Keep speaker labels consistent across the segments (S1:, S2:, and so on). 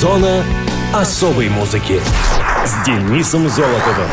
S1: Зона особой музыки с Денисом Золотовым.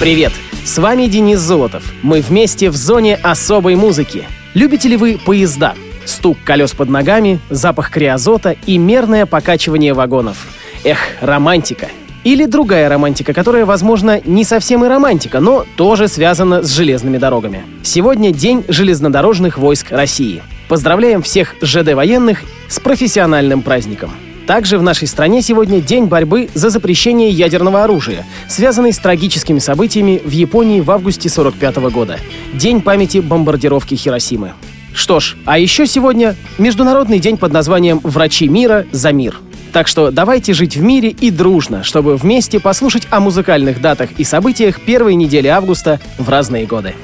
S2: Привет! С вами Денис Золотов. Мы вместе в зоне особой музыки. Любите ли вы поезда? Стук колес под ногами, запах криозота и мерное покачивание вагонов. Эх, романтика. Или другая романтика, которая, возможно, не совсем и романтика, но тоже связана с железными дорогами. Сегодня День железнодорожных войск России. Поздравляем всех ЖД военных с профессиональным праздником. Также в нашей стране сегодня день борьбы за запрещение ядерного оружия, связанный с трагическими событиями в Японии в августе 1945 года. День памяти бомбардировки Хиросимы. Что ж, а еще сегодня Международный день под названием «Врачи мира за мир». Так что давайте жить в мире и дружно, чтобы вместе послушать о музыкальных датах и событиях первой недели августа в разные годы.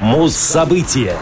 S1: Муз-события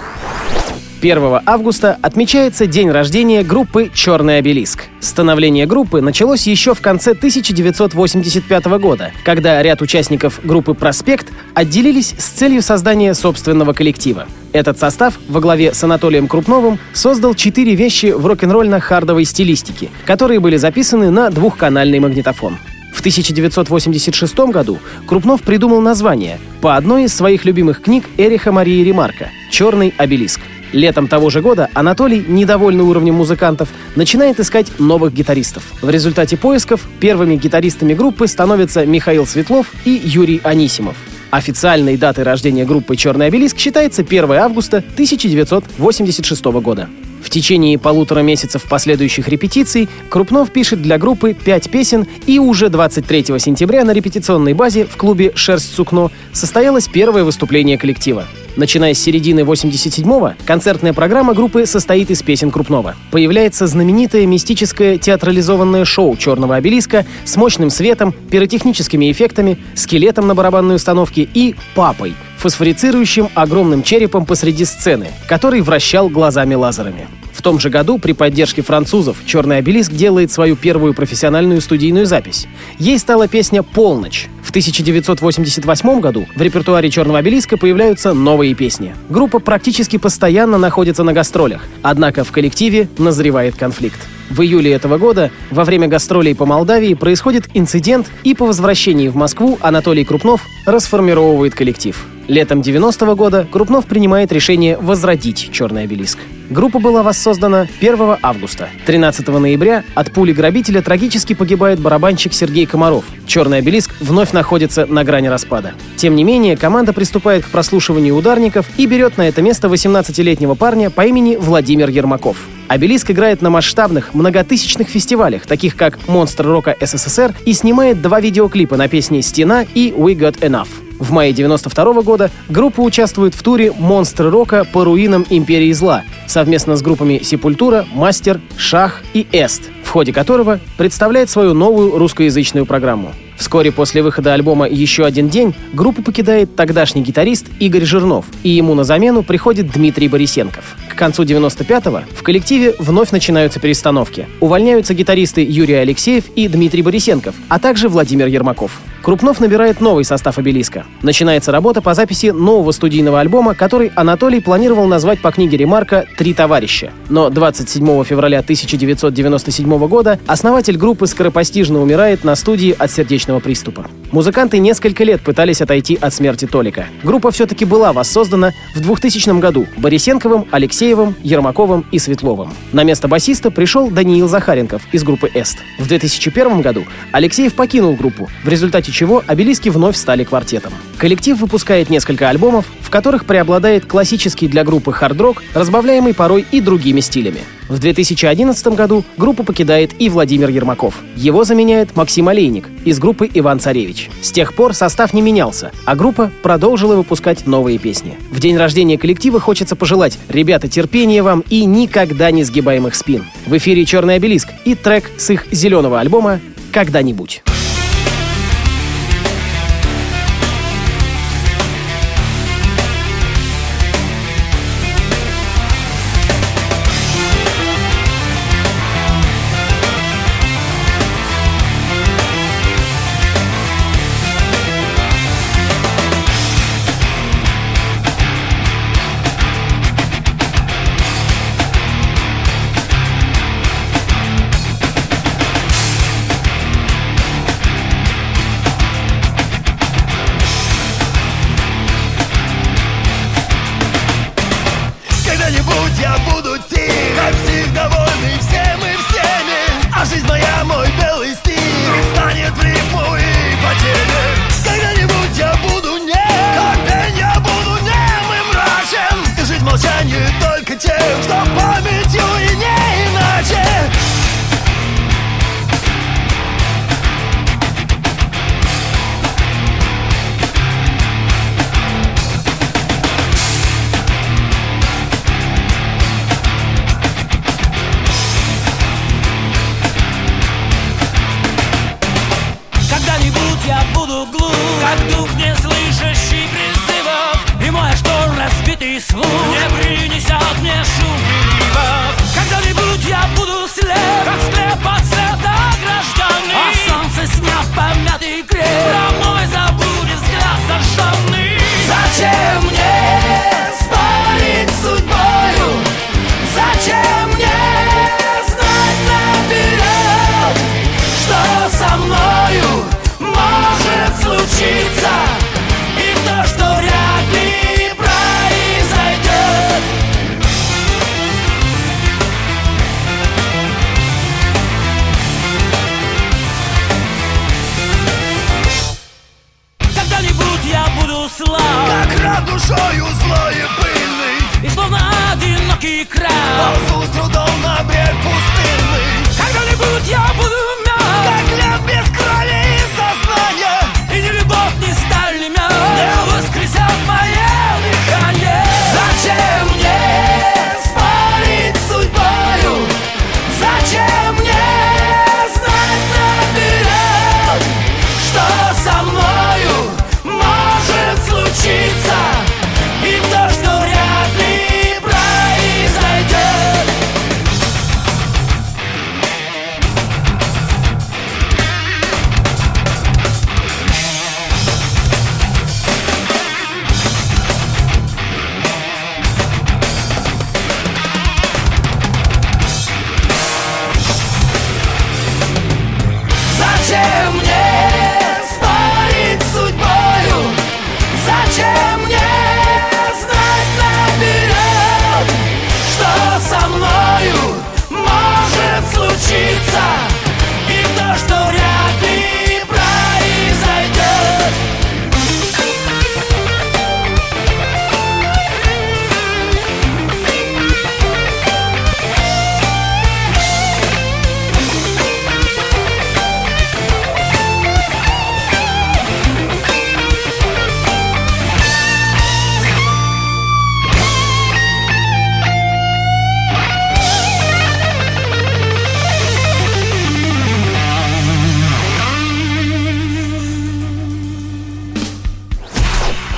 S2: 1 августа отмечается день рождения группы «Черный обелиск». Становление группы началось еще в конце 1985 года, когда ряд участников группы «Проспект» отделились с целью создания собственного коллектива. Этот состав во главе с Анатолием Крупновым создал четыре вещи в рок-н-ролльно-хардовой стилистике, которые были записаны на двухканальный магнитофон. В 1986 году Крупнов придумал название по одной из своих любимых книг Эриха Марии Ремарка «Черный обелиск». Летом того же года Анатолий, недовольный уровнем музыкантов, начинает искать новых гитаристов. В результате поисков первыми гитаристами группы становятся Михаил Светлов и Юрий Анисимов. Официальной датой рождения группы «Черный обелиск» считается 1 августа 1986 года. В течение полутора месяцев последующих репетиций Крупнов пишет для группы пять песен, и уже 23 сентября на репетиционной базе в клубе «Шерсть сукно» состоялось первое выступление коллектива. Начиная с середины 87-го, концертная программа группы состоит из песен Крупнова. Появляется знаменитое мистическое театрализованное шоу «Черного обелиска» с мощным светом, пиротехническими эффектами, скелетом на барабанной установке и «папой», фосфорицирующим огромным черепом посреди сцены, который вращал глазами-лазерами. В том же году при поддержке французов «Черный обелиск» делает свою первую профессиональную студийную запись. Ей стала песня «Полночь». В 1988 году в репертуаре «Черного обелиска» появляются новые песни. Группа практически постоянно находится на гастролях, однако в коллективе назревает конфликт. В июле этого года во время гастролей по Молдавии происходит инцидент, и по возвращении в Москву Анатолий Крупнов расформировывает коллектив. Летом 90 -го года Крупнов принимает решение возродить «Черный обелиск». Группа была воссоздана 1 августа. 13 ноября от пули грабителя трагически погибает барабанщик Сергей Комаров. «Черный обелиск» вновь находится на грани распада. Тем не менее, команда приступает к прослушиванию ударников и берет на это место 18-летнего парня по имени Владимир Ермаков. Обелиск играет на масштабных, многотысячных фестивалях, таких как «Монстр рока СССР», и снимает два видеоклипа на песни «Стена» и «We Got Enough». В мае 92 года группа участвует в туре «Монстры рока» по руинам Империи зла совместно с группами «Сепультура», «Мастер», «Шах» и «Эст», в ходе которого представляет свою новую русскоязычную программу. Вскоре после выхода альбома «Еще один день» группу покидает тогдашний гитарист Игорь Жирнов, и ему на замену приходит Дмитрий Борисенков. К концу 95-го в коллективе вновь начинаются перестановки. Увольняются гитаристы Юрий Алексеев и Дмитрий Борисенков, а также Владимир Ермаков. Крупнов набирает новый состав обелиска. Начинается работа по записи нового студийного альбома, который Анатолий планировал назвать по книге Ремарка «Три товарища». Но 27 февраля 1997 года основатель группы скоропостижно умирает на студии от сердечного приступа. Музыканты несколько лет пытались отойти от смерти Толика. Группа все-таки была воссоздана в 2000 году Борисенковым, Алексеевым, Ермаковым и Светловым. На место басиста пришел Даниил Захаренков из группы «Эст». В 2001 году Алексеев покинул группу, в результате чего обелиски вновь стали квартетом. Коллектив выпускает несколько альбомов, в которых преобладает классический для группы хард-рок, разбавляемый порой и другими стилями. В 2011 году группу покидает и Владимир Ермаков. Его заменяет Максим Олейник из группы Иван Царевич. С тех пор состав не менялся, а группа продолжила выпускать новые песни. В день рождения коллектива хочется пожелать «Ребята, терпения вам и никогда не сгибаемых спин». В эфире «Черный обелиск» и трек с их зеленого альбома «Когда-нибудь».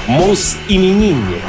S1: Блюз-именинник.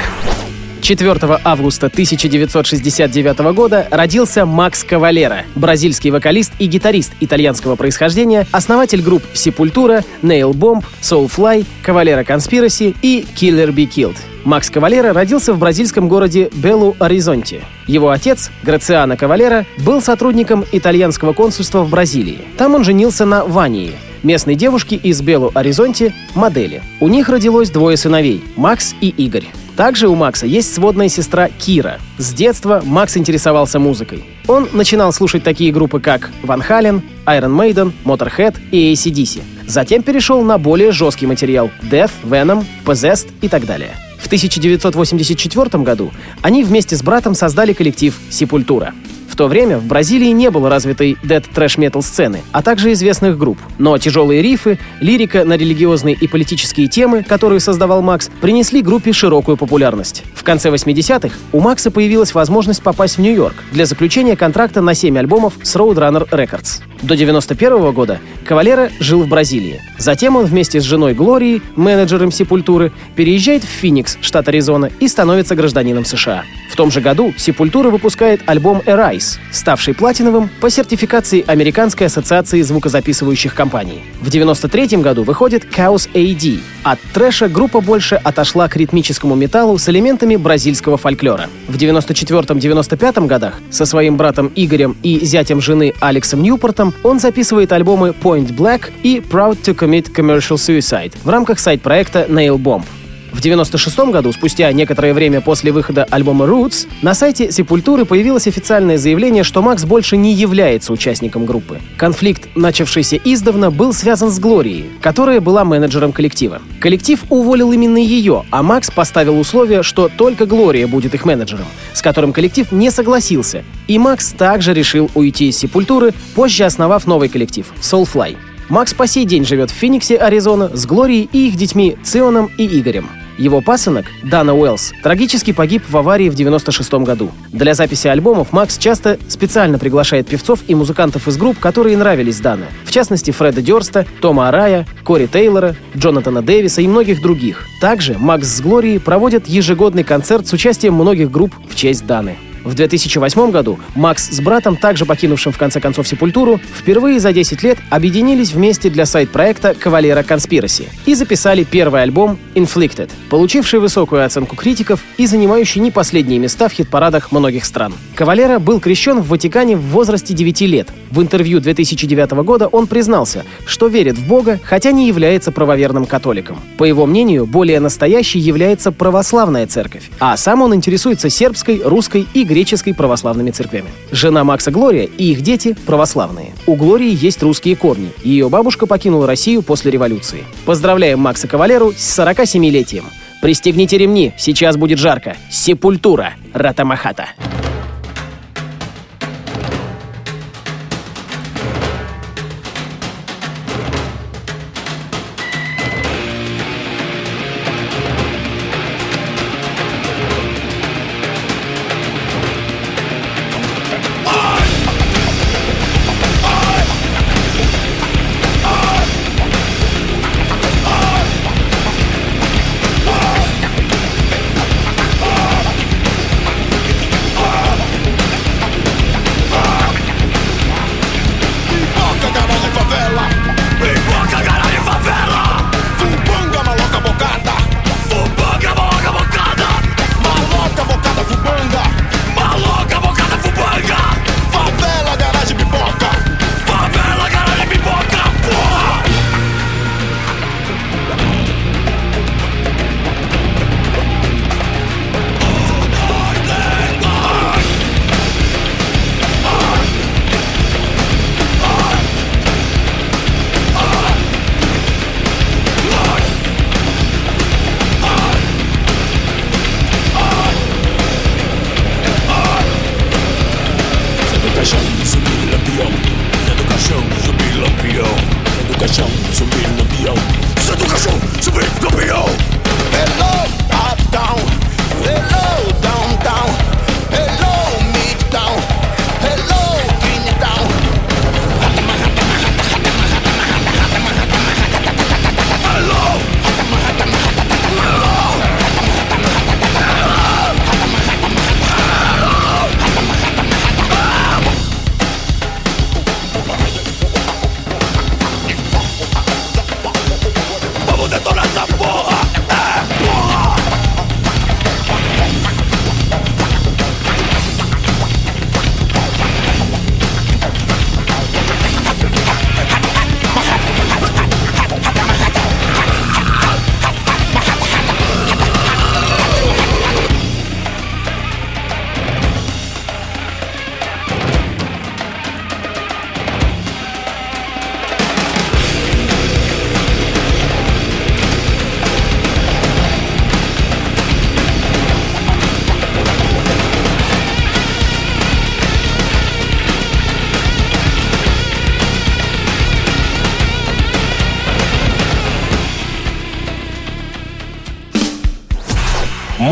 S2: 4 августа 1969 года родился Макс Кавалера, бразильский вокалист и гитарист итальянского происхождения, основатель групп Sepultura, Nail Bomb, Soulfly, Кавалера Conspiracy и Killer Be Killed. Макс Кавалера родился в бразильском городе Белу-Оризонте. Его отец, Грациано Кавалера, был сотрудником итальянского консульства в Бразилии. Там он женился на Вании, местной девушке из Белу-Оризонте, модели. У них родилось двое сыновей – Макс и Игорь. Также у Макса есть сводная сестра Кира. С детства Макс интересовался музыкой. Он начинал слушать такие группы, как Ван Хален, Iron Maiden, Motorhead и ACDC. Затем перешел на более жесткий материал — Death, Venom, Possessed и так далее. В 1984 году они вместе с братом создали коллектив «Сепультура». В то время в Бразилии не было развитой дед трэш метал сцены, а также известных групп. Но тяжелые рифы, лирика на религиозные и политические темы, которые создавал Макс, принесли группе широкую популярность. В конце 80-х у Макса появилась возможность попасть в Нью-Йорк для заключения контракта на 7 альбомов с Roadrunner Records. До 91 года Кавалера жил в Бразилии. Затем он вместе с женой Глорией, менеджером Сепультуры, переезжает в Феникс, штат Аризона, и становится гражданином США. В том же году Сепультура выпускает альбом Arise, ставший платиновым по сертификации Американской ассоциации звукозаписывающих компаний. В 93 году выходит Chaos AD. От трэша группа больше отошла к ритмическому металлу с элементами бразильского фольклора. В 94-95 годах со своим братом Игорем и зятем жены Алексом Ньюпортом он записывает альбомы Point Black и Proud to Commit Commercial Suicide в рамках сайт-проекта Nail Bomb. В 1996 году, спустя некоторое время после выхода альбома Roots, на сайте Сепультуры появилось официальное заявление, что Макс больше не является участником группы. Конфликт, начавшийся издавна, был связан с Глорией, которая была менеджером коллектива. Коллектив уволил именно ее, а Макс поставил условие, что только Глория будет их менеджером, с которым коллектив не согласился. И Макс также решил уйти из Сепультуры, позже основав новый коллектив — Soulfly. Макс по сей день живет в Фениксе, Аризона, с Глорией и их детьми Ционом и Игорем. Его пасынок, Дана Уэллс, трагически погиб в аварии в 96 году. Для записи альбомов Макс часто специально приглашает певцов и музыкантов из групп, которые нравились Дане. В частности, Фреда Дёрста, Тома Арая, Кори Тейлора, Джонатана Дэвиса и многих других. Также Макс с Глорией проводят ежегодный концерт с участием многих групп в честь Даны. В 2008 году Макс с братом, также покинувшим в конце концов Сепультуру, впервые за 10 лет объединились вместе для сайт-проекта «Кавалера Конспираси» и записали первый альбом «Inflicted», получивший высокую оценку критиков и занимающий не последние места в хит-парадах многих стран. Кавалера был крещен в Ватикане в возрасте 9 лет. В интервью 2009 года он признался, что верит в Бога, хотя не является правоверным католиком. По его мнению, более настоящей является православная церковь, а сам он интересуется сербской, русской и греческой православными церквями. Жена Макса Глория и их дети православные. У Глории есть русские корни. Ее бабушка покинула Россию после революции. Поздравляем Макса Кавалеру с 47-летием. Пристегните ремни, сейчас будет жарко. Сепультура. Ратамахата.
S3: Oh!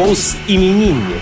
S1: Хаус-именинник.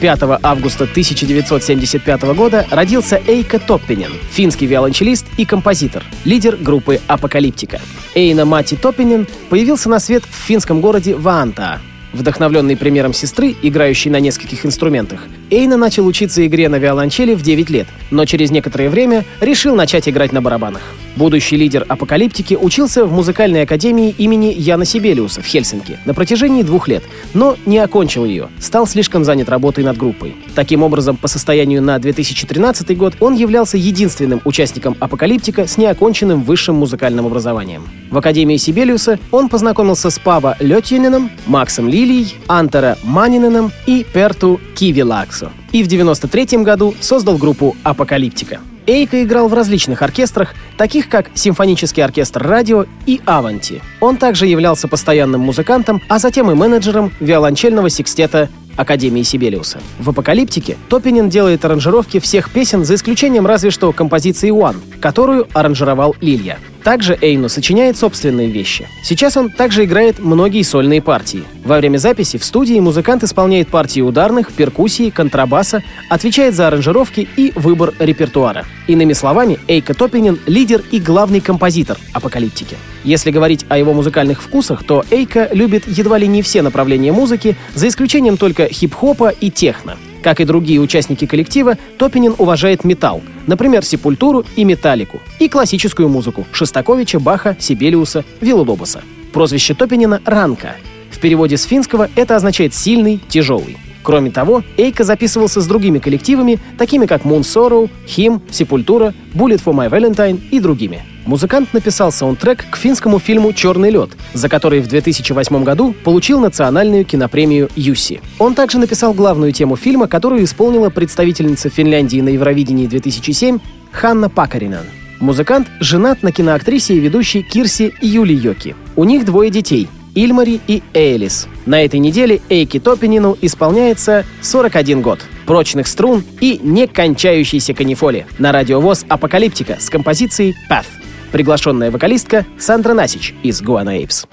S2: 5 августа 1975 года родился Эйка Топпинен, финский виолончелист и композитор, лидер группы «Апокалиптика». Эйна Мати Топпинен появился на свет в финском городе Ваантаа. Вдохновленный примером сестры, играющей на нескольких инструментах, Эйна начал учиться игре на виолончели в 9 лет, но через некоторое время решил начать играть на барабанах. Будущий лидер апокалиптики учился в музыкальной академии имени Яна Сибелиуса в Хельсинки на протяжении двух лет, но не окончил ее, стал слишком занят работой над группой. Таким образом, по состоянию на 2013 год он являлся единственным участником апокалиптика с неоконченным высшим музыкальным образованием. В Академии Сибелиуса он познакомился с Пава Летьянином, Максом Лилией, Антера Маниненом и Перту Кивилаксо. И в 1993 году создал группу «Апокалиптика». Эйка играл в различных оркестрах, таких как Симфонический оркестр радио и Аванти. Он также являлся постоянным музыкантом, а затем и менеджером виолончельного секстета Академии Сибелиуса. В «Апокалиптике» Топинин делает аранжировки всех песен за исключением разве что композиции «One», которую аранжировал Лилья. Также Эйну сочиняет собственные вещи. Сейчас он также играет многие сольные партии. Во время записи в студии музыкант исполняет партии ударных, перкуссии, контрабаса, отвечает за аранжировки и выбор репертуара. Иными словами, Эйка Топинин — лидер и главный композитор «Апокалиптики». Если говорить о его музыкальных вкусах, то Эйка любит едва ли не все направления музыки, за исключением только хип-хопа и техно. Как и другие участники коллектива, Топинин уважает металл, например, Сепультуру и Металлику, и классическую музыку Шостаковича, Баха, Сибелиуса, Виллодобуса. Прозвище Топинина — Ранка. В переводе с финского это означает «сильный», «тяжелый». Кроме того, Эйка записывался с другими коллективами, такими как Moon Sorrow, Him, Sepultura, Bullet for My Valentine и другими. Музыкант написал саундтрек к финскому фильму «Черный лед», за который в 2008 году получил национальную кинопремию Юси. Он также написал главную тему фильма, которую исполнила представительница Финляндии на Евровидении 2007 Ханна Пакаринен. Музыкант женат на киноактрисе и ведущей Кирси Юли Йоки. У них двое детей Ильмари и Эйлис. На этой неделе Эйки Топинину исполняется 41 год. Прочных струн и некончающейся канифоли. На радиовоз «Апокалиптика» с композицией «Path». Приглашенная вокалистка Сандра Насич из Guana Apes.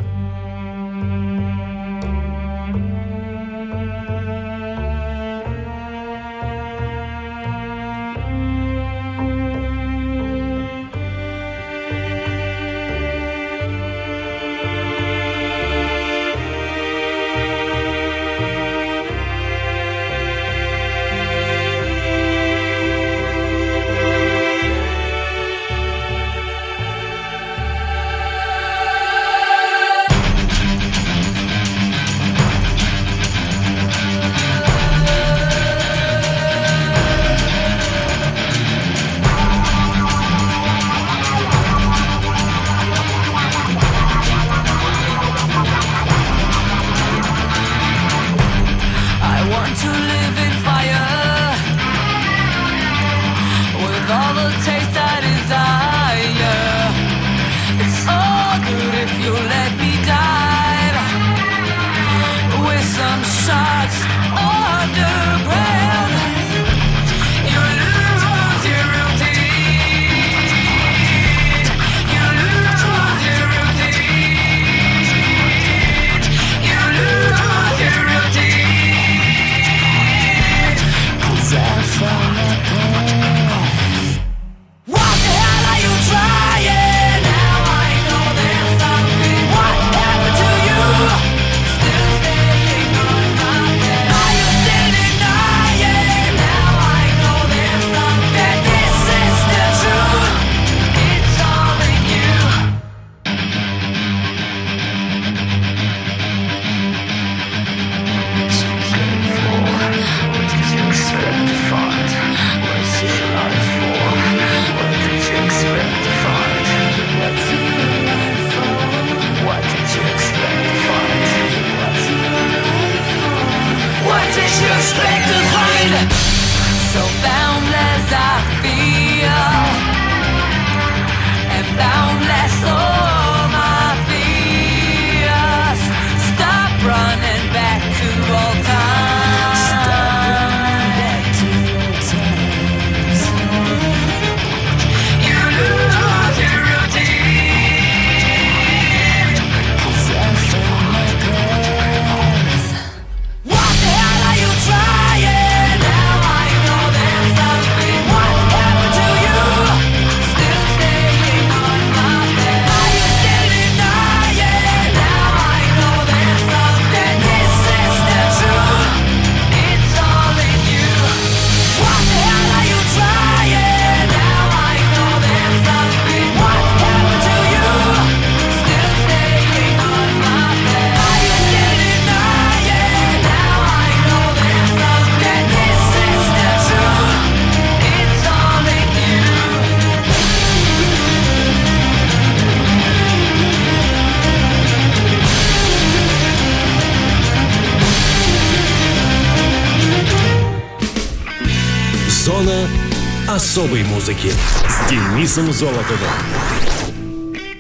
S1: Особой музыки с Денисом Золотовым.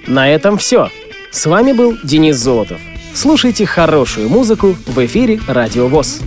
S2: На этом все. С вами был Денис Золотов. Слушайте хорошую музыку в эфире Радио ВОЗ.